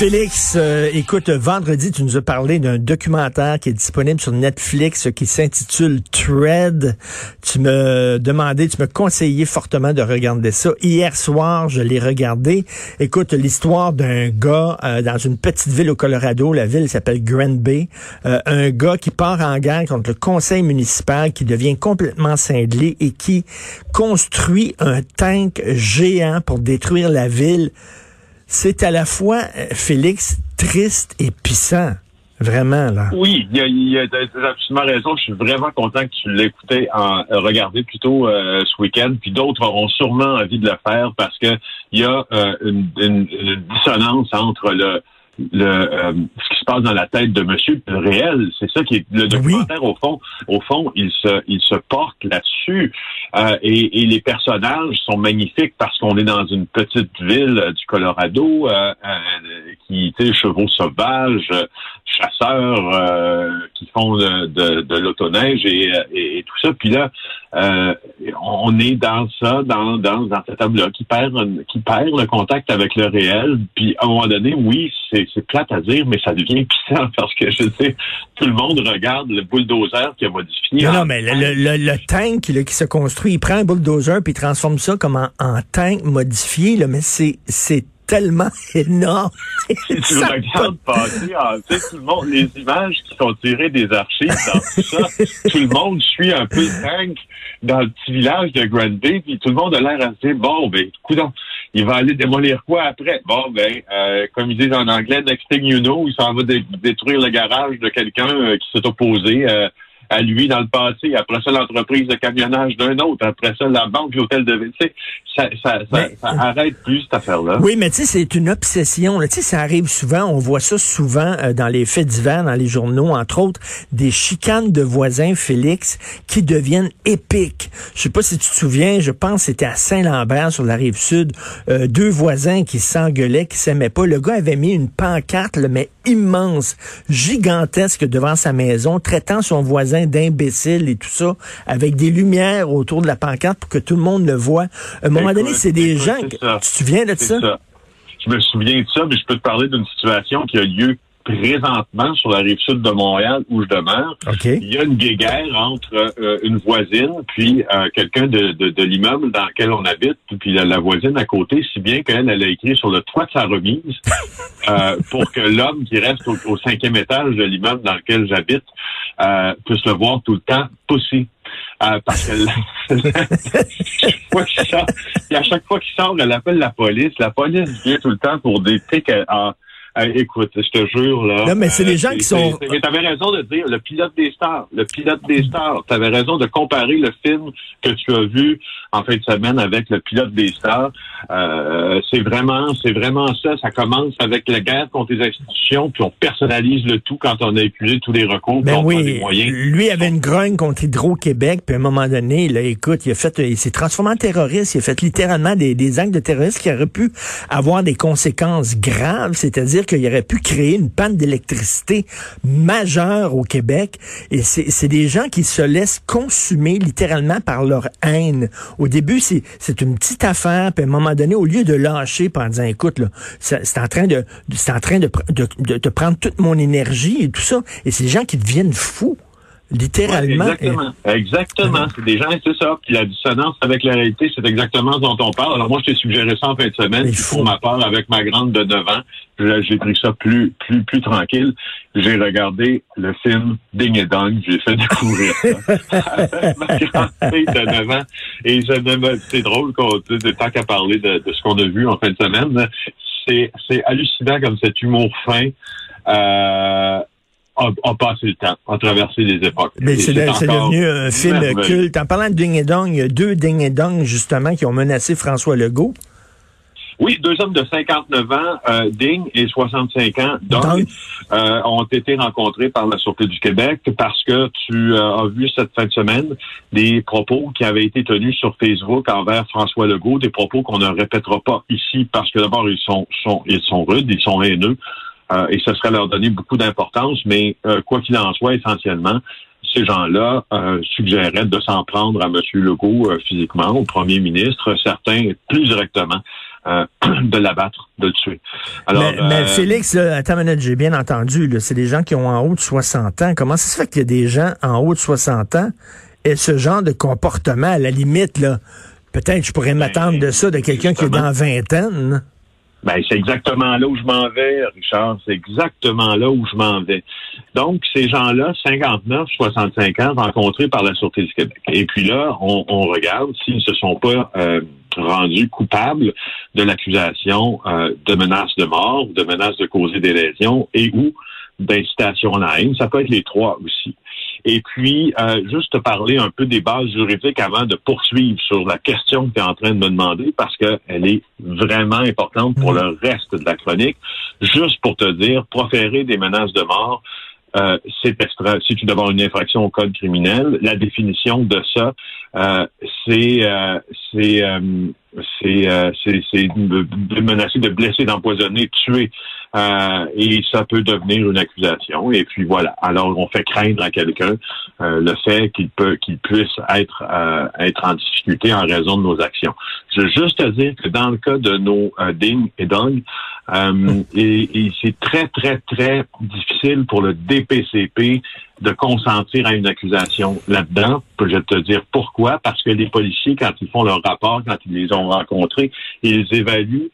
Félix, euh, écoute, vendredi, tu nous as parlé d'un documentaire qui est disponible sur Netflix qui s'intitule Thread. Tu me demandais, tu me conseillais fortement de regarder ça. Hier soir, je l'ai regardé. Écoute, l'histoire d'un gars euh, dans une petite ville au Colorado, la ville s'appelle Grand Bay, euh, un gars qui part en guerre contre le conseil municipal, qui devient complètement cinglé et qui construit un tank géant pour détruire la ville c'est à la fois, euh, Félix, triste et puissant. Vraiment, là. Oui, il y a, absolument raison. Je suis vraiment content que tu l'écoutais en euh, regardé plutôt euh, ce week-end. Puis d'autres auront sûrement envie de le faire parce que il y a une, dissonance entre le le, euh, ce qui se passe dans la tête de monsieur le réel. C'est ça qui est le documentaire au fond. Au fond, il se il se porte là-dessus euh, et, et, les personnages sont magnifiques parce qu'on est dans une petite ville du Colorado euh, qui, tu sais, chevaux sauvages, chasseurs qui font de, de, de l'autoneige et, et, tout ça. Puis là, on est dans ça, dans dans, dans cette table-là qui perd qui perd le contact avec le réel. Puis à un moment donné, oui, c'est c'est plate à dire, mais ça devient puissant parce que je sais, tout le monde regarde le bulldozer qui a modifié. Non, non mais le, le, le, tank qui se construit, il prend un bulldozer puis il transforme ça comme en, en tank modifié, là, mais c'est c'est tellement énorme. si tu regardes passer, ah, tu sais, tout le monde, les images qui sont tirées des archives dans tout ça, tout le monde suit un peu le tank dans le petit village de Grand Bay, puis tout le monde a l'air à se dire, bon, ben, coudons, il va aller démolir quoi après? Bon, ben, euh, comme ils disent en anglais, next thing you know, il s'en va détruire le garage de quelqu'un euh, qui s'est opposé. Euh, à lui dans le passé, après ça l'entreprise de camionnage d'un autre, après ça la banque, l'hôtel de ville. Ça, ça, ça, ça, arrête plus cette affaire-là. Oui, mais tu sais, c'est une obsession. Tu sais, ça arrive souvent, on voit ça souvent euh, dans les faits divers, dans les journaux, entre autres, des chicanes de voisins, Félix, qui deviennent épiques. Je sais pas si tu te souviens, je pense c'était à Saint-Lambert, sur la rive sud, euh, deux voisins qui s'engueulaient, qui s'aimaient pas. Le gars avait mis une pancarte, mais immense, gigantesque devant sa maison, traitant son voisin d'imbéciles et tout ça, avec des lumières autour de la pancarte pour que tout le monde le voit. À un moment donné, c'est des gens... Tu te souviens de ça? ça? Je me souviens de ça, mais je peux te parler d'une situation qui a lieu présentement sur la rive sud de Montréal où je demeure. Il y a une guéguerre entre euh, une voisine puis euh, quelqu'un de, de, l'immeuble dans lequel on habite, puis la, voisine à côté, si bien qu'elle elle a écrit sur le toit de sa remise euh, pour que l'homme qui reste au, cinquième étage de l'immeuble dans lequel j'habite puisse le voir tout le temps pousser. parce que à chaque fois qu'il sort, elle appelle la police. La police vient tout le temps pour des pics écoute, je te jure, là. Non, mais c'est les gens qui sont. Mais t'avais raison de dire le pilote des stars. Le pilote des stars. T'avais raison de comparer le film que tu as vu en fin de semaine avec le pilote des stars. Euh, c'est vraiment, c'est vraiment ça. Ça commence avec la guerre contre les institutions, puis on personnalise le tout quand on a épuisé tous les recours, ben oui, moyens. Lui avait une grogne contre Hydro-Québec, puis à un moment donné, là, écoute, il a fait, il s'est transformé en terroriste. Il a fait littéralement des, des actes de terrorisme qui auraient pu avoir des conséquences graves, c'est-à-dire qu'il aurait pu créer une panne d'électricité majeure au Québec. Et c'est des gens qui se laissent consumer littéralement par leur haine. Au début, c'est une petite affaire, puis à un moment donné, au lieu de lâcher, en disant, écoute, c'est en train de, c'est en train de, de, de, prendre toute mon énergie et tout ça. Et c'est des gens qui deviennent fous. Littéralement. exactement. Exactement. C'est des gens, c'est ça. Puis la dissonance avec la réalité, c'est exactement ce dont on parle. Alors moi, je t'ai suggéré ça en fin de semaine. Pour ma part, avec ma grande de 9 ans, j'ai pris ça plus, plus, plus tranquille. J'ai regardé le film Ding et Dong. J'ai fait découvrir ça avec ma grande fille de 9 ans. Et c'est drôle qu'on, tant qu'à parler de, de ce qu'on a vu en fin de semaine, c'est, c'est hallucinant comme cet humour fin. Euh, a, passé le temps, a traversé les époques. Mais c'est devenu un film culte. En parlant de Ding et Dong, il y a deux Ding et Dong, justement, qui ont menacé François Legault. Oui, deux hommes de 59 ans, euh, Ding et 65 ans, Dong, euh, ont été rencontrés par la Sûreté du Québec parce que tu euh, as vu cette fin de semaine des propos qui avaient été tenus sur Facebook envers François Legault, des propos qu'on ne répétera pas ici parce que d'abord ils sont, sont ils sont rudes, ils sont haineux. Euh, et ce serait leur donner beaucoup d'importance, mais euh, quoi qu'il en soit, essentiellement, ces gens-là suggéraient de s'en prendre à M. Legault physiquement, au premier ministre, certains plus directement. de l'abattre, de le tuer. Alors, mais, Félix, là, attends une minute, j'ai bien entendu, c'est des gens qui ont en haut de 60 ans. Comment ça se fait qu'il y a des gens en haut de 60 ans et ce genre de comportement, à la limite, là, peut-être je pourrais m'attendre de ça de quelqu'un qui est dans vingtaine? Ben, c'est exactement là où je m'en vais, Richard. C'est exactement là où je m'en vais. Donc, ces gens-là, 59, 65 ans, rencontrés par la Sûreté du Québec. Et puis là, on, regarde s'ils ne se sont pas euh, rendus coupables de l'accusation euh, de menace de mort, de menace de causer des lésions et ou d'incitation à la haine. Ça peut être les trois aussi. Et puis, euh, juste te parler un peu des bases juridiques avant de poursuivre sur la question que tu es en train de me demander, parce qu'elle est vraiment importante pour le reste de la chronique. Juste pour te dire, proférer des menaces de mort, euh, c'est si tu dois une infraction au code criminel. La définition de ça, euh, c'est euh, c'est c'est c'est de menacer, de blesser, d'empoisonner, de tuer euh, et ça peut devenir une accusation. Et puis voilà. Alors on fait craindre à quelqu'un euh, le fait qu'il peut qu'il puisse être euh, être en difficulté en raison de nos actions. Je veux juste te dire que dans le cas de nos Ding et Dong, et, et c'est très très très difficile pour le DPCP de consentir à une accusation là-dedans. Je vais te dire pourquoi. Parce que les policiers, quand ils font leur rapport, quand ils les ont rencontrés, ils évaluent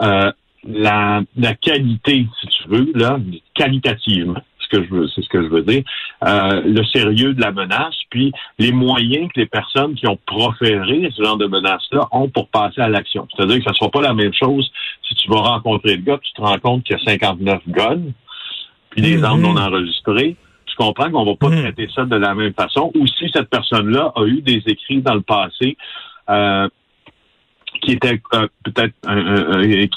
euh, la, la qualité, si tu veux, là, qualitativement, ce que je veux, c'est ce que je veux dire, euh, le sérieux de la menace, puis les moyens que les personnes qui ont proféré ce genre de menace-là ont pour passer à l'action. C'est-à-dire que ça ne soit pas la même chose si tu vas rencontrer le gars, tu te rends compte qu'il y a 59 guns, puis des armes non enregistrées. Tu comprends qu'on va pas mm-hmm. traiter ça de la même façon? Ou si cette personne-là a eu des écrits dans le passé euh, qui était euh, peut-être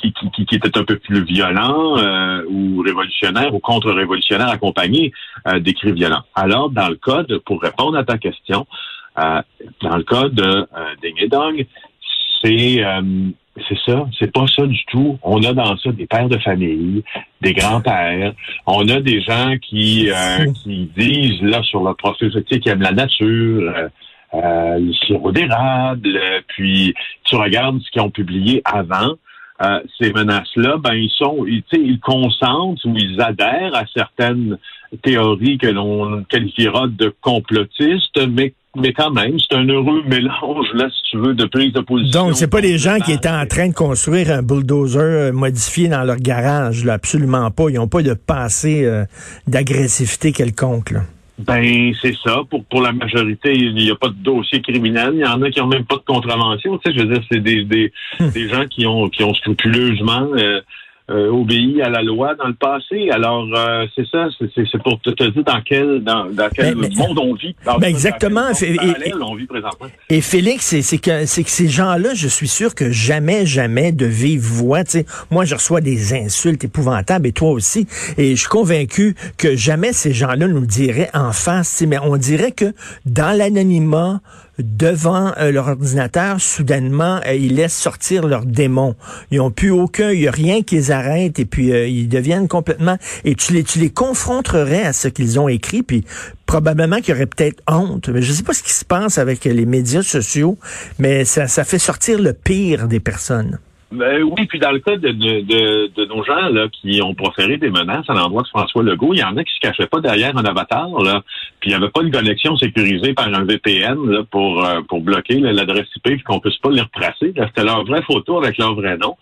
qui, qui, qui, était un peu plus violent euh, ou révolutionnaire ou contre-révolutionnaire accompagné euh, d'écrits violents. Alors, dans le code, pour répondre à ta question, dans le cas de Ding et Dong, c'est c'est ça, c'est pas ça du tout. On a dans ça des pères de famille, des grands-pères. On a des gens qui qui disent là sur le profil, tu sais, qui aiment la nature euh, le sirop d'érable, puis tu regardes ce qu'ils ont publié avant. Euh, ces menaces-là, ben ils sont, ils, ils consentent ou ils adhèrent à certaines théories que l'on qualifiera de complotistes, mais mais quand même, c'est un heureux mélange, là, si tu veux, de prise de position. Donc, c'est pas des gens qui étaient en train de construire un bulldozer modifié dans leur garage, là, absolument pas. Ils n'ont pas de passé euh, d'agressivité quelconque, là. Ben, c'est ça. Pour, pour la majorité, il n'y a pas de dossier criminel. Il y en a qui n'ont même pas de contravention. Tu sais, je veux dire, c'est des, des, hum. des gens qui ont, qui ont scrupuleusement euh, euh, obéi à la loi dans le passé. Alors, euh, c'est ça, c'est pour te, dire dans quel, dans, dans quel monde on vit. Ben exactement. et, on vit présentement. Et Félix, c'est que, que ces gens-là, je suis sûr que jamais, jamais de vive voix. Tu sais, moi, je reçois des insultes épouvantables et toi aussi. Et je suis convaincu que jamais ces gens-là nous le diraient en face. Mais on dirait que dans l'anonymat, devant euh, leur ordinateur, soudainement, euh, ils laissent sortir leurs démons. Ils n'ont plus aucun, il n'y a rien qui les arrête et puis euh, ils deviennent complètement... Et tu les, tu les confronterais à ce qu'ils ont écrit, puis probablement qu'il y aurait peut-être honte. Mais je ne sais pas ce qui se passe avec les médias sociaux, mais ça, ça fait sortir le pire des personnes. Ben oui, puis dans le cas de, de, de, nos gens là qui ont proféré des menaces à l'endroit de François Legault, il y en a qui se cachaient pas derrière un avatar là, puis il n'y avait pas une connexion sécurisée par un VPN là, pour euh, pour bloquer l'adresse IP puis qu'on puisse pas les retracer. C'était leur vraie photo avec leur vrai nom.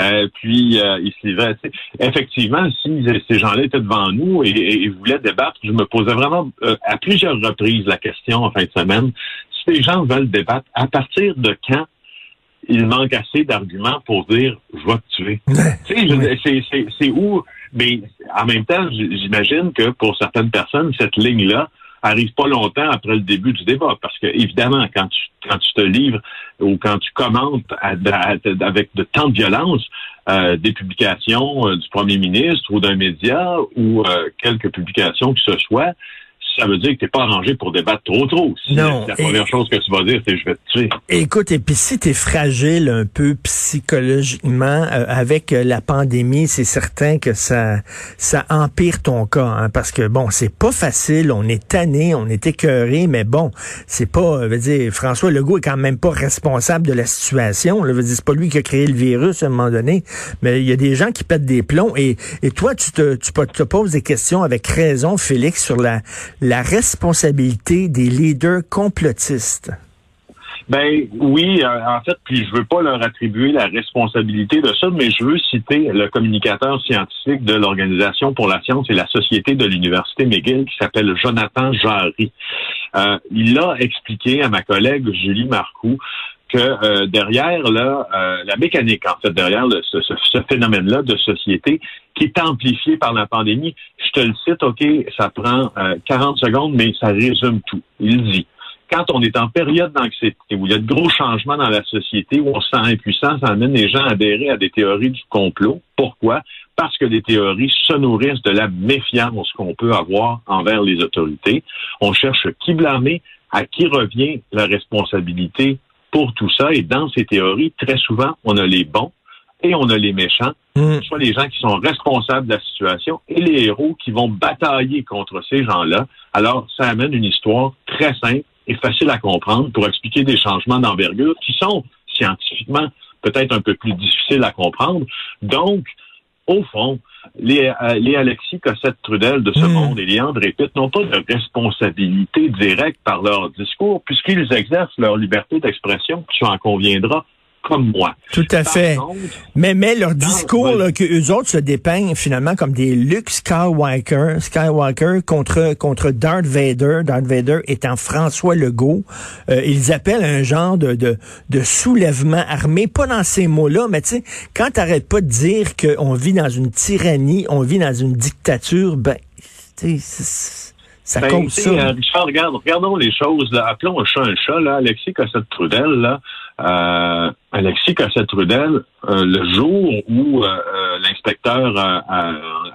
Euh, puis euh, ils se Effectivement, si ces gens-là étaient devant nous et, et, voulaient débattre, je me posais vraiment euh, à plusieurs reprises la question en fin de semaine. Si les gens veulent débattre, à partir de quand il manque assez d'arguments pour dire je vais te tuer? tu sais, c'est où. Mais en même temps, j'imagine que pour certaines personnes, cette ligne-là arrive pas longtemps après le début du débat, parce que évidemment, quand tu quand tu te livres ou quand tu commentes avec de tant de violence euh, des publications euh, du premier ministre ou d'un média ou euh, quelques publications que ce soit, ça veut dire que t'es pas arrangé pour débattre trop trop. non. La première chose que tu vas dire, c'est je vais te tuer. Écoute, et puis si t'es fragile un peu psychologiquement euh, avec euh, la pandémie, c'est certain que ça ça empire ton cas, hein, parce que bon, c'est pas facile, on est tanné, on est écœuré, mais bon, c'est pas, euh, veux dire, François Legault est quand même pas responsable de la situation. Là, veux dire, c'est pas lui qui a créé le virus à un moment donné, mais il y a des gens qui pètent des plombs et, et toi, tu te, tu te poses des questions avec raison, Félix, sur la la responsabilité des leaders complotistes? Ben oui, euh, en fait, puis je veux pas leur attribuer la responsabilité de ça, mais je veux citer le communicateur scientifique de l'Organisation pour la science et la société de l'Université McGill qui s'appelle Jonathan Jarry. Euh, il a expliqué à ma collègue Julie Marcoux que euh, derrière là, la mécanique, en fait, derrière ce, ce phénomène-là de société qui est amplifié par la pandémie, je te le cite, OK, ça prend 40 secondes, mais ça résume tout. Il dit quand on est en période d'anxiété, où il y a de gros changements dans la société, où on se sent impuissant, ça amène les gens à adhérer à des théories du complot. Pourquoi? Parce que des théories se nourrissent de la méfiance qu'on peut avoir envers les autorités. On cherche qui blâmer, à qui revient la responsabilité pour tout ça. Et dans ces théories, très souvent, on a les bons et on a les méchants, mm. soit les gens qui sont responsables de la situation et les héros qui vont batailler contre ces gens-là. Alors, ça amène une histoire très simple est facile à comprendre pour expliquer des changements d'envergure qui sont scientifiquement peut-être un peu plus difficiles à comprendre. Donc, au fond, les, euh, les Alexis Cossette-Trudel de ce hmm. monde et les André Pitt n'ont pas de responsabilité directe par leur discours puisqu'ils exercent leur liberté d'expression, tu en conviendras, comme moi. Tout à fait. mais, mais leur discours, là, que eux autres se dépeignent finalement comme des Luke Skywalker, Skywalker contre, contre Darth Vader, Darth Vader étant François Legault. Euh, ils appellent un genre de, de, de soulèvement armé, pas dans ces mots-là, mais tu sais, quand t'arrêtes pas de dire qu'on vit dans une tyrannie, on vit dans une dictature, ben, tu sais, ça ben, compte ça. Euh, Richard, regarde, regardons les choses, là. Appelons un chat un chat, là. Alexis Cossette-Trudel, là. Euh, Alexis Cossette-Trudel, euh, le jour où euh, l'inspecteur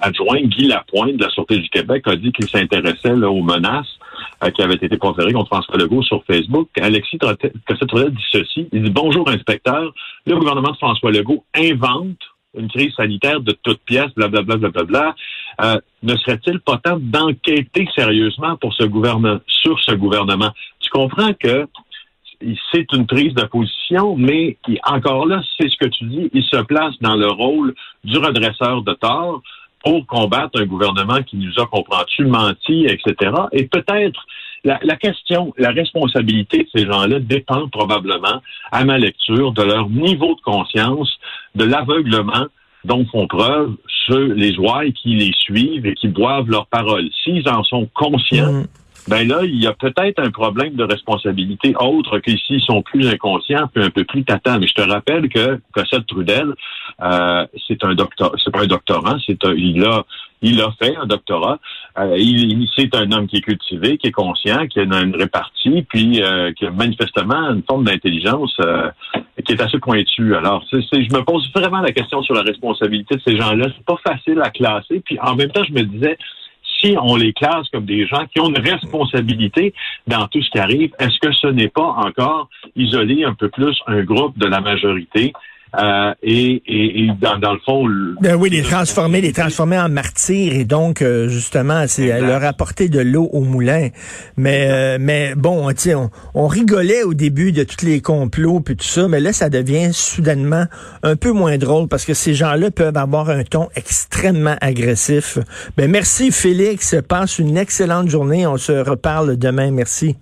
adjoint Guy Lapointe de la Sûreté du Québec a dit qu'il s'intéressait aux menaces qui avaient été proférées contre François Legault sur Facebook, Alexis Cossette-Trudel dit ceci, il dit « Bonjour, inspecteur, le gouvernement de François Legault invente une crise sanitaire de toutes pièces, blablabla, bla, bla, bla, bla, ne serait-il pas temps d'enquêter sérieusement pour ce gouvernement, sur ce gouvernement? Tu comprends que c'est une prise de position, mais encore là, c'est ce que tu dis, il se place dans le rôle du redresseur de tort pour combattre un gouvernement qui nous a, comprends-tu, menti, etc. Et peut-être la, question, la responsabilité de ces gens-là dépend probablement, à ma lecture, de leur niveau de conscience, de l'aveuglement dont font preuve ceux, les ouailles qui les suivent et qui boivent leurs paroles. S'ils en sont conscients, mm ben là, il y a peut-être un problème de responsabilité autre qu'ici, ils sont plus inconscients, puis un peu plus tatants. Mais je te rappelle que Cossette Trudel, euh, c'est un docteur, c'est pas un doctorant, c'est il a il a fait un doctorat. Euh, il, c'est un homme qui est cultivé, qui est conscient, qui a une, répartie, puis euh, qui a manifestement une forme d'intelligence euh, qui est assez pointue. Alors, c'est, je me pose vraiment la question sur la responsabilité de ces gens-là. C'est pas facile à classer. Puis en même temps, je me disais, on les classe comme des gens qui ont une responsabilité dans tout ce qui arrive, est-ce que ce n'est pas encore isoler un peu plus un groupe de la majorité? Euh, et, et, dans, le fond... Ben oui, les transformer, les transformer en martyrs et donc euh, justement, c'est leur apporter de l'eau au moulin. Mais euh, mais bon, on, on rigolait au début de tous les complots puis tout ça, mais là ça devient soudainement un peu moins drôle parce que ces gens-là peuvent avoir un ton extrêmement agressif. Ben merci Félix, passe une excellente journée, on se reparle demain, merci.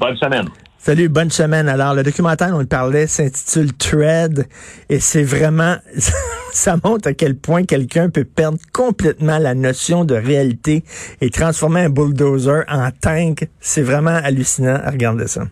Bonne semaine. Salut, bonne semaine. Alors, le documentaire dont on parlait s'intitule Tread et c'est vraiment, ça montre à quel point quelqu'un peut perdre complètement la notion de réalité et transformer un bulldozer en tank. C'est vraiment hallucinant à regarder ça.